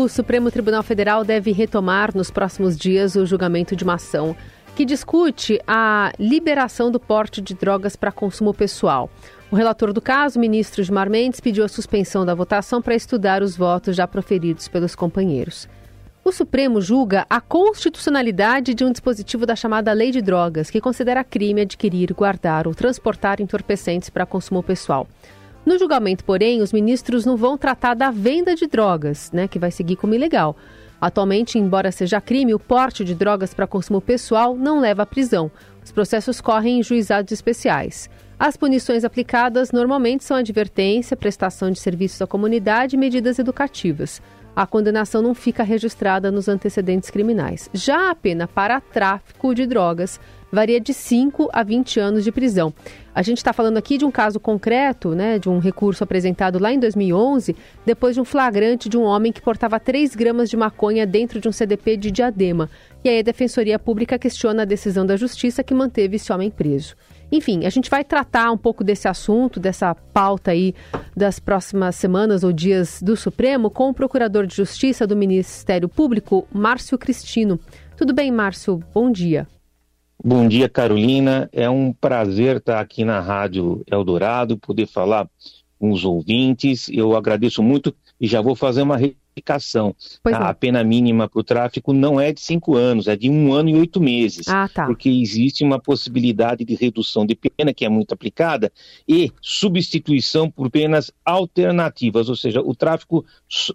O Supremo Tribunal Federal deve retomar nos próximos dias o julgamento de uma ação que discute a liberação do porte de drogas para consumo pessoal. O relator do caso, ministro Gilmar Mendes, pediu a suspensão da votação para estudar os votos já proferidos pelos companheiros. O Supremo julga a constitucionalidade de um dispositivo da chamada Lei de Drogas, que considera crime adquirir, guardar ou transportar entorpecentes para consumo pessoal. No julgamento, porém, os ministros não vão tratar da venda de drogas, né, que vai seguir como ilegal. Atualmente, embora seja crime, o porte de drogas para consumo pessoal não leva à prisão. Os processos correm em juizados especiais. As punições aplicadas normalmente são advertência, prestação de serviços à comunidade e medidas educativas a condenação não fica registrada nos antecedentes criminais. Já a pena para tráfico de drogas varia de 5 a 20 anos de prisão. A gente está falando aqui de um caso concreto, né, de um recurso apresentado lá em 2011, depois de um flagrante de um homem que portava 3 gramas de maconha dentro de um CDP de diadema. E aí a Defensoria Pública questiona a decisão da Justiça que manteve esse homem preso. Enfim, a gente vai tratar um pouco desse assunto, dessa pauta aí das próximas semanas ou dias do Supremo com o Procurador de Justiça do Ministério Público, Márcio Cristino. Tudo bem, Márcio? Bom dia. Bom dia, Carolina. É um prazer estar aqui na Rádio Eldorado, poder falar com os ouvintes. Eu agradeço muito e já vou fazer uma retificação. A pena mínima para o tráfico não é de cinco anos, é de um ano e oito meses. Ah, tá. Porque existe uma possibilidade de redução de pena, que é muito aplicada, e substituição por penas alternativas, ou seja, o tráfico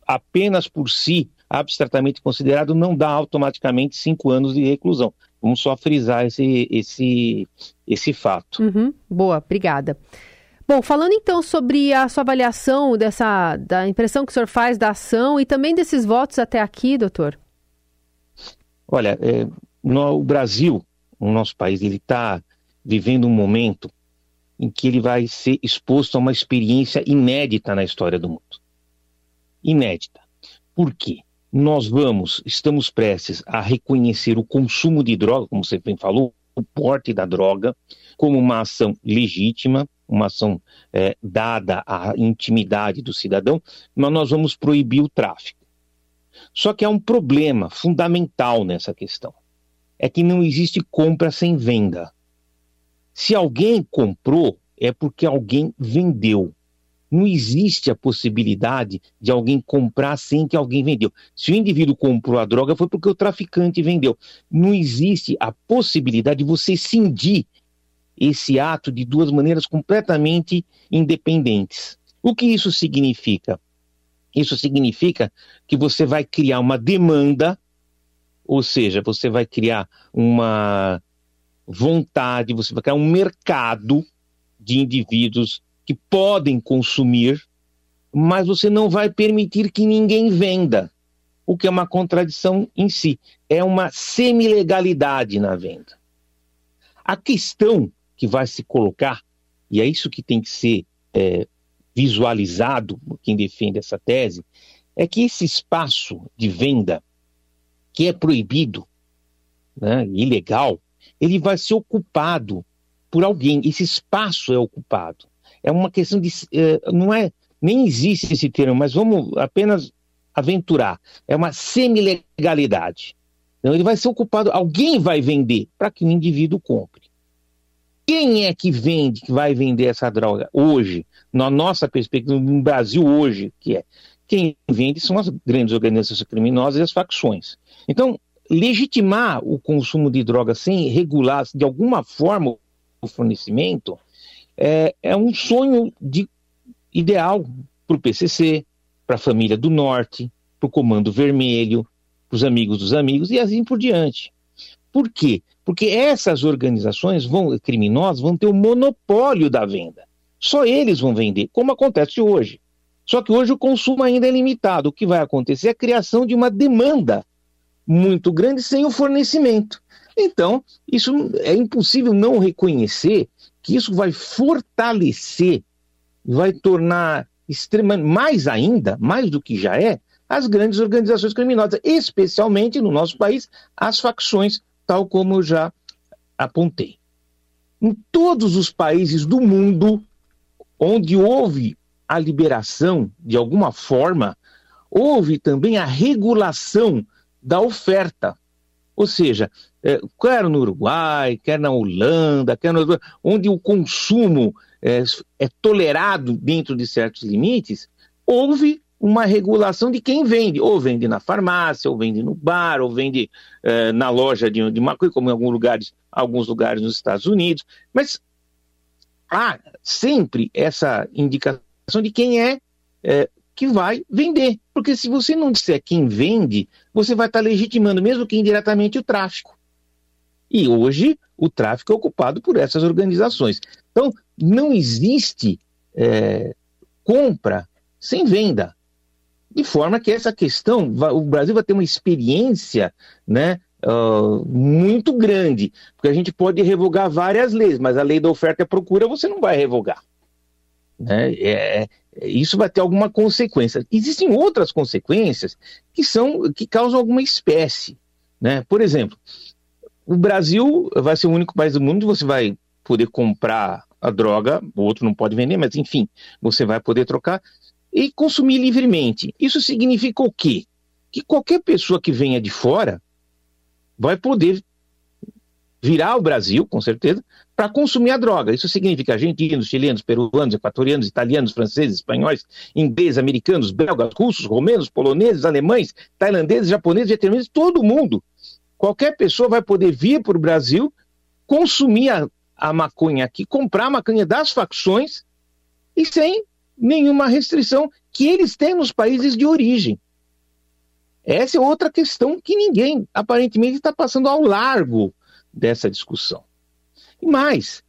apenas por si, abstratamente considerado, não dá automaticamente cinco anos de reclusão. Vamos só frisar esse, esse, esse fato. Uhum. Boa, obrigada. Bom, falando então sobre a sua avaliação dessa da impressão que o senhor faz da ação e também desses votos até aqui, doutor. Olha, é, no, o Brasil, o nosso país, ele está vivendo um momento em que ele vai ser exposto a uma experiência inédita na história do mundo. Inédita. Por quê? Nós vamos, estamos prestes a reconhecer o consumo de droga, como você bem falou, o porte da droga, como uma ação legítima, uma ação é, dada à intimidade do cidadão, mas nós vamos proibir o tráfico. Só que há um problema fundamental nessa questão: é que não existe compra sem venda. Se alguém comprou, é porque alguém vendeu. Não existe a possibilidade de alguém comprar sem que alguém vendeu. Se o indivíduo comprou a droga, foi porque o traficante vendeu. Não existe a possibilidade de você cindir esse ato de duas maneiras completamente independentes. O que isso significa? Isso significa que você vai criar uma demanda, ou seja, você vai criar uma vontade, você vai criar um mercado de indivíduos que podem consumir, mas você não vai permitir que ninguém venda, o que é uma contradição em si. É uma semi-legalidade na venda. A questão que vai se colocar, e é isso que tem que ser é, visualizado por quem defende essa tese, é que esse espaço de venda que é proibido, né, ilegal, ele vai ser ocupado por alguém. Esse espaço é ocupado. É uma questão de. É, não é. Nem existe esse termo, mas vamos apenas aventurar. É uma semi-legalidade. Então, ele vai ser ocupado. Alguém vai vender para que o indivíduo compre. Quem é que vende, que vai vender essa droga hoje, na nossa perspectiva, no Brasil hoje, que é? Quem vende são as grandes organizações criminosas e as facções. Então, legitimar o consumo de drogas sem regular de alguma forma o fornecimento é, é um sonho de, ideal para o PCC, para a família do Norte, para o Comando Vermelho, para os amigos dos amigos e assim por diante. Por quê? Porque essas organizações vão, criminosas vão ter o monopólio da venda. Só eles vão vender, como acontece hoje. Só que hoje o consumo ainda é limitado. O que vai acontecer é a criação de uma demanda muito grande sem o fornecimento. Então, isso é impossível não reconhecer que isso vai fortalecer, vai tornar extremamente mais ainda, mais do que já é, as grandes organizações criminosas, especialmente no nosso país, as facções tal como eu já apontei. Em todos os países do mundo onde houve a liberação, de alguma forma, houve também a regulação da oferta. Ou seja, é, quer no Uruguai, quer na Holanda, quer no, onde o consumo é, é tolerado dentro de certos limites, houve uma regulação de quem vende, ou vende na farmácia, ou vende no bar, ou vende é, na loja de, de maconha, como em alguns lugares, alguns lugares nos Estados Unidos. Mas há sempre essa indicação de quem é, é que vai vender. Porque se você não disser quem vende, você vai estar legitimando, mesmo que indiretamente, o tráfico. E hoje o tráfico é ocupado por essas organizações. Então, não existe é, compra sem venda. De forma que essa questão, o Brasil vai ter uma experiência né, uh, muito grande, porque a gente pode revogar várias leis, mas a lei da oferta e procura você não vai revogar. Né? É, é, isso vai ter alguma consequência. Existem outras consequências que são que causam alguma espécie. Né? Por exemplo, o Brasil vai ser o único país do mundo que você vai poder comprar a droga, o outro não pode vender, mas enfim, você vai poder trocar e consumir livremente. Isso significa o quê? Que qualquer pessoa que venha de fora vai poder virar ao Brasil, com certeza, para consumir a droga. Isso significa argentinos, chilenos, peruanos, equatorianos, italianos, franceses, espanhóis, ingleses, americanos, belgas, russos, romenos, poloneses, alemães, tailandeses, japoneses, vietnamitas, todo mundo. Qualquer pessoa vai poder vir para o Brasil, consumir a, a maconha aqui, comprar a maconha das facções e sem nenhuma restrição que eles têm nos países de origem. Essa é outra questão que ninguém aparentemente está passando ao largo dessa discussão. E mais,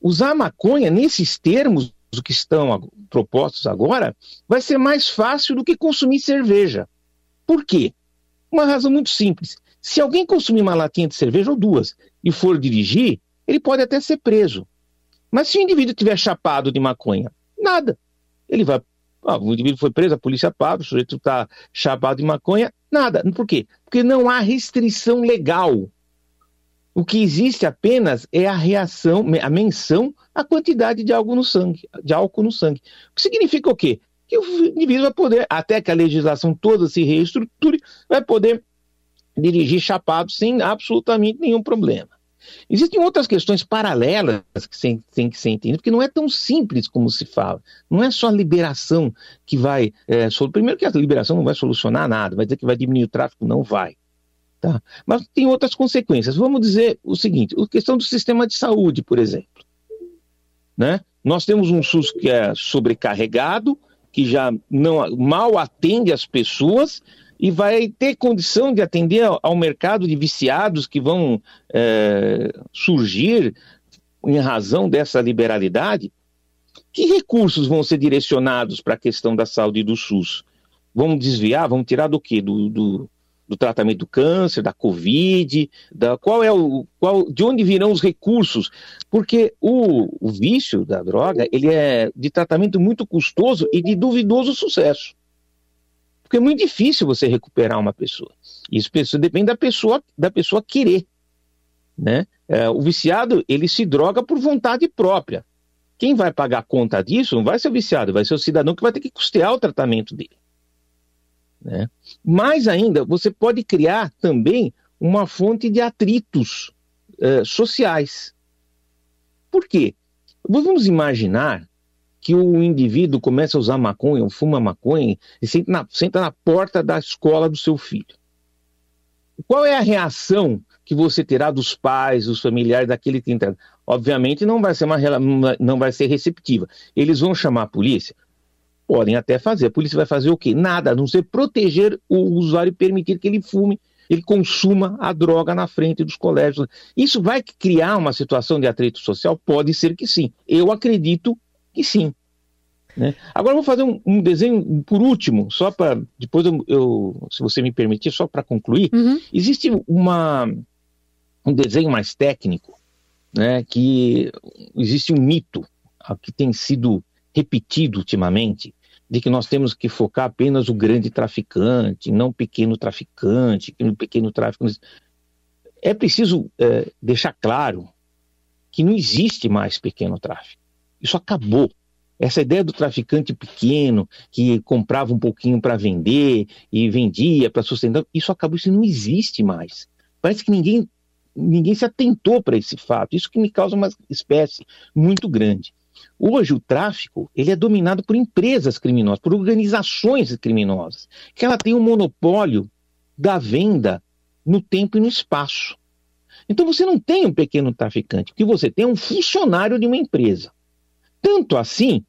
usar maconha nesses termos que estão propostos agora vai ser mais fácil do que consumir cerveja. Por quê? Uma razão muito simples. Se alguém consumir uma latinha de cerveja ou duas e for dirigir, ele pode até ser preso. Mas se o indivíduo tiver chapado de maconha, nada. Ele vai. Ah, o indivíduo foi preso, a polícia paga, o sujeito está chapado de maconha, nada. Por quê? Porque não há restrição legal. O que existe apenas é a reação, a menção à quantidade de álcool no sangue, de álcool no sangue. O que significa o quê? Que o indivíduo vai poder, até que a legislação toda se reestruture, vai poder dirigir chapado sem absolutamente nenhum problema. Existem outras questões paralelas que tem que ser entendidas, porque não é tão simples como se fala. Não é só a liberação que vai. É, primeiro, que a liberação não vai solucionar nada, vai dizer que vai diminuir o tráfego, não vai. Tá? Mas tem outras consequências. Vamos dizer o seguinte: a questão do sistema de saúde, por exemplo. Né? Nós temos um SUS que é sobrecarregado, que já não mal atende as pessoas e vai ter condição de atender ao mercado de viciados que vão é, surgir em razão dessa liberalidade? Que recursos vão ser direcionados para a questão da saúde do SUS? Vão desviar, vão tirar do quê? Do, do, do tratamento do câncer, da Covid, da, qual é o, qual, de onde virão os recursos? Porque o, o vício da droga ele é de tratamento muito custoso e de duvidoso sucesso. Porque é muito difícil você recuperar uma pessoa. Isso depende da pessoa, da pessoa querer. Né? É, o viciado, ele se droga por vontade própria. Quem vai pagar a conta disso não vai ser o viciado, vai ser o cidadão que vai ter que custear o tratamento dele. Né? Mais ainda, você pode criar também uma fonte de atritos uh, sociais. Por quê? Vamos imaginar que o indivíduo começa a usar maconha, ou fuma maconha, e senta na, senta na porta da escola do seu filho. Qual é a reação que você terá dos pais, dos familiares daquele que entra? Obviamente não vai ser uma não vai ser receptiva. Eles vão chamar a polícia? Podem até fazer. A polícia vai fazer o quê? Nada, a não ser proteger o usuário e permitir que ele fume, ele consuma a droga na frente dos colégios. Isso vai criar uma situação de atrito social? Pode ser que sim. Eu acredito que sim. Né? Agora vou fazer um, um, desenho por último, só para depois eu, eu, se você me permitir, só para concluir. Uhum. Existe uma, um desenho mais técnico, né, que existe um mito que tem sido repetido ultimamente, de que nós temos que focar apenas o grande traficante, não o pequeno traficante, no pequeno tráfico. É preciso é, deixar claro que não existe mais pequeno tráfico. Isso acabou. Essa ideia do traficante pequeno que comprava um pouquinho para vender e vendia para sustentar, isso acabou, isso não existe mais. Parece que ninguém, ninguém se atentou para esse fato. Isso que me causa uma espécie muito grande. Hoje o tráfico ele é dominado por empresas criminosas, por organizações criminosas, que ela tem um monopólio da venda no tempo e no espaço. Então você não tem um pequeno traficante, que você tem um funcionário de uma empresa. Tanto assim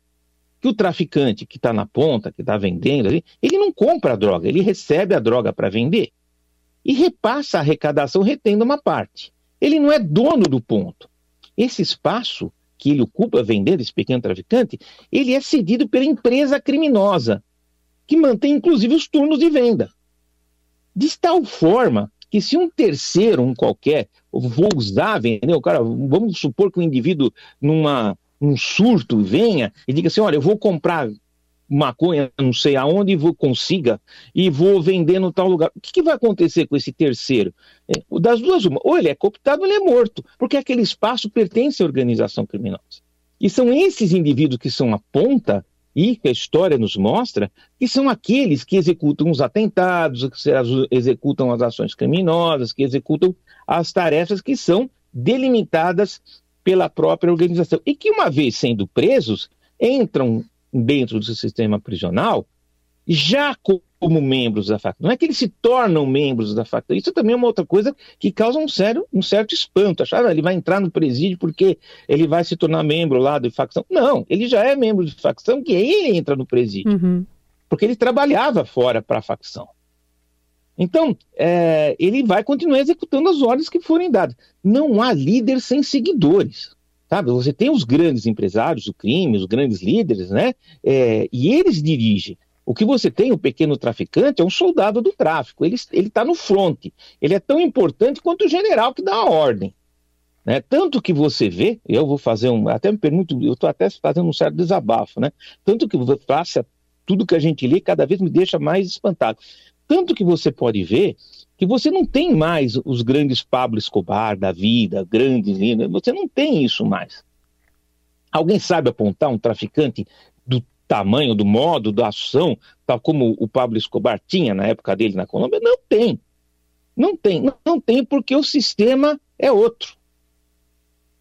que o traficante que está na ponta, que está vendendo, ele não compra a droga, ele recebe a droga para vender e repassa a arrecadação retendo uma parte. Ele não é dono do ponto. Esse espaço que ele ocupa vendendo, esse pequeno traficante, ele é cedido pela empresa criminosa, que mantém inclusive os turnos de venda. De tal forma que se um terceiro, um qualquer, vou usar, vender, o cara, vamos supor que um indivíduo numa um surto venha e diga assim: olha, eu vou comprar maconha, não sei aonde, e vou consiga e vou vender no tal lugar. O que, que vai acontecer com esse terceiro? É, das duas, uma, ou ele é cooptado ou ele é morto, porque aquele espaço pertence à organização criminosa. E são esses indivíduos que são a ponta e que a história nos mostra que são aqueles que executam os atentados, que executam as ações criminosas, que executam as tarefas que são delimitadas pela própria organização. E que, uma vez sendo presos, entram dentro do sistema prisional já como membros da facção. Não é que eles se tornam membros da facção. Isso também é uma outra coisa que causa um, sério, um certo espanto. Achar ah, ele vai entrar no presídio porque ele vai se tornar membro lá da facção. Não, ele já é membro de facção que ele entra no presídio. Uhum. Porque ele trabalhava fora para a facção. Então, é, ele vai continuar executando as ordens que forem dadas. Não há líder sem seguidores. Sabe? Você tem os grandes empresários do crime, os grandes líderes, né? É, e eles dirigem. O que você tem, o pequeno traficante, é um soldado do tráfico. Ele está no fronte. Ele é tão importante quanto o general que dá a ordem. Né? Tanto que você vê, eu vou fazer um. Até me pergunto, eu estou até fazendo um certo desabafo, né? Tanto que faça tudo que a gente lê, cada vez me deixa mais espantado. Tanto que você pode ver que você não tem mais os grandes Pablo Escobar da vida, grandes, você não tem isso mais. Alguém sabe apontar um traficante do tamanho, do modo, da ação, tal como o Pablo Escobar tinha na época dele na Colômbia? Não tem. Não tem. Não tem porque o sistema é outro.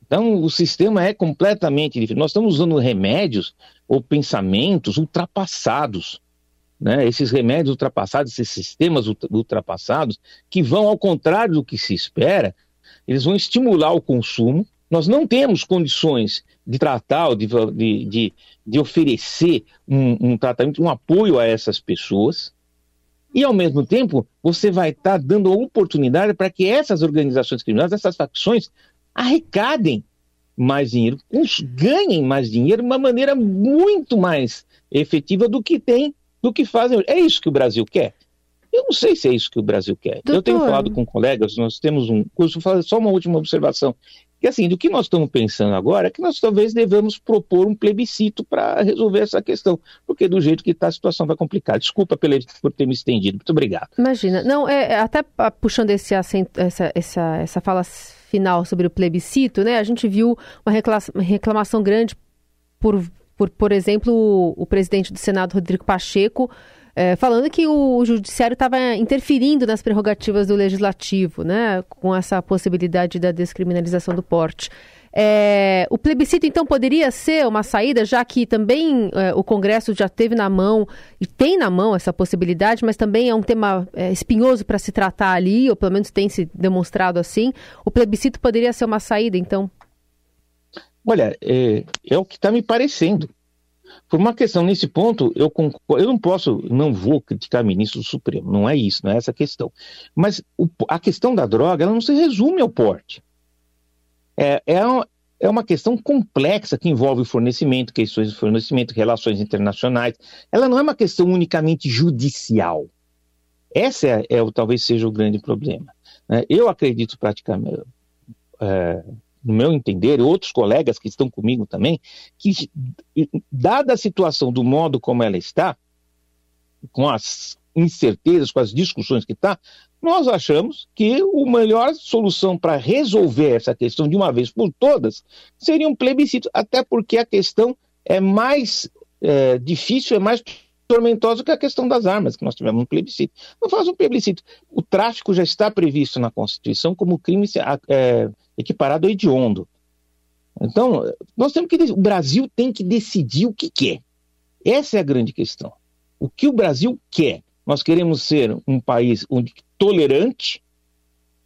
Então, o sistema é completamente diferente. Nós estamos usando remédios ou pensamentos ultrapassados né, esses remédios ultrapassados, esses sistemas ultrapassados, que vão ao contrário do que se espera, eles vão estimular o consumo. Nós não temos condições de tratar, de, de, de, de oferecer um, um, tratamento, um apoio a essas pessoas. E, ao mesmo tempo, você vai estar tá dando a oportunidade para que essas organizações criminosas, essas facções, arrecadem mais dinheiro, ganhem mais dinheiro de uma maneira muito mais efetiva do que tem do que fazem. É isso que o Brasil quer? Eu não sei se é isso que o Brasil quer. Doutor. Eu tenho falado com colegas, nós temos um curso, só uma última observação. Que assim, do que nós estamos pensando agora é que nós talvez devamos propor um plebiscito para resolver essa questão, porque do jeito que está a situação vai complicar. Desculpa pela, por ter me estendido. Muito obrigado. Imagina. Não, é, é até puxando esse acento, essa, essa, essa fala final sobre o plebiscito, né? A gente viu uma reclamação grande por por, por exemplo, o, o presidente do Senado, Rodrigo Pacheco, é, falando que o judiciário estava interferindo nas prerrogativas do legislativo, né, com essa possibilidade da descriminalização do porte. É, o plebiscito, então, poderia ser uma saída, já que também é, o Congresso já teve na mão e tem na mão essa possibilidade, mas também é um tema é, espinhoso para se tratar ali, ou pelo menos tem se demonstrado assim. O plebiscito poderia ser uma saída, então? Olha, é, é o que está me parecendo. Por uma questão nesse ponto, eu, concordo, eu não posso, não vou criticar ministro do Supremo, não é isso, não é essa a questão. Mas o, a questão da droga, ela não se resume ao porte. É, é, uma, é uma questão complexa que envolve fornecimento, questões de fornecimento, relações internacionais. Ela não é uma questão unicamente judicial. Essa é, é talvez seja o grande problema. Né? Eu acredito praticamente, é, no meu entender, e outros colegas que estão comigo também, que, dada a situação do modo como ela está, com as incertezas, com as discussões que está, nós achamos que a melhor solução para resolver essa questão de uma vez por todas seria um plebiscito, até porque a questão é mais é, difícil, é mais tormentosa que a questão das armas, que nós tivemos um plebiscito. Não faz um plebiscito. O tráfico já está previsto na Constituição como crime é, equiparado ao hediondo. Então, nós temos que. O Brasil tem que decidir o que quer. Essa é a grande questão. O que o Brasil quer? Nós queremos ser um país tolerante,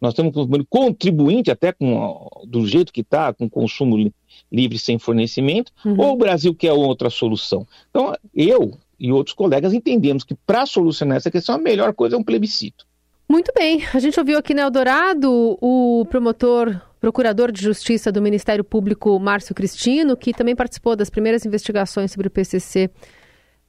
nós estamos contribuinte até com do jeito que está, com consumo livre sem fornecimento, uhum. ou o Brasil quer outra solução? Então, eu e outros colegas entendemos que para solucionar essa questão a melhor coisa é um plebiscito. Muito bem, a gente ouviu aqui na Eldorado o promotor, procurador de justiça do Ministério Público, Márcio Cristino, que também participou das primeiras investigações sobre o PCC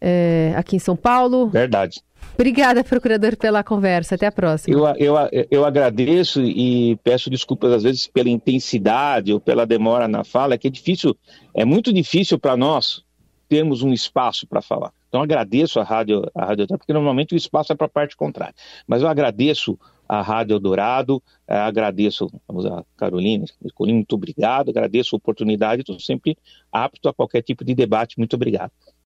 é, aqui em São Paulo. Verdade. Obrigada, procurador, pela conversa. Até a próxima. Eu, eu, eu agradeço e peço desculpas às vezes pela intensidade ou pela demora na fala, é que é difícil, é muito difícil para nós termos um espaço para falar. Então agradeço a Rádio, a Rádio porque normalmente o espaço é para a parte contrária. Mas eu agradeço a Rádio Eldorado, eh, agradeço a Carolina, muito obrigado, agradeço a oportunidade, estou sempre apto a qualquer tipo de debate. Muito obrigado.